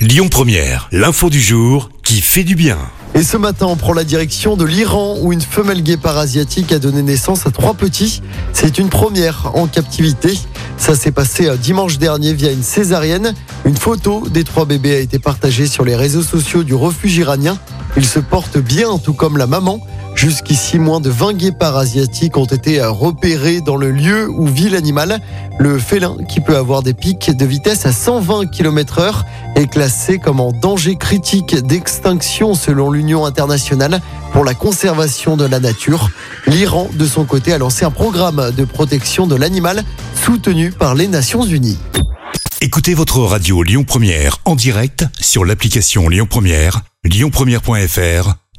Lyon Première, l'info du jour qui fait du bien. Et ce matin, on prend la direction de l'Iran où une femelle guépard asiatique a donné naissance à trois petits. C'est une première en captivité. Ça s'est passé euh, dimanche dernier via une césarienne. Une photo des trois bébés a été partagée sur les réseaux sociaux du refuge iranien. Ils se portent bien, tout comme la maman. Jusqu'ici, moins de 20 guépards asiatiques ont été euh, repérés dans le lieu où vit l'animal. Le félin, qui peut avoir des pics de vitesse à 120 km heure, est classé comme en danger critique d'extinction selon l'Union internationale pour la conservation de la nature. L'Iran, de son côté, a lancé un programme de protection de l'animal soutenu par les Nations Unies. Écoutez votre radio Lyon Première en direct sur l'application Lyon Première, lyonpremière.fr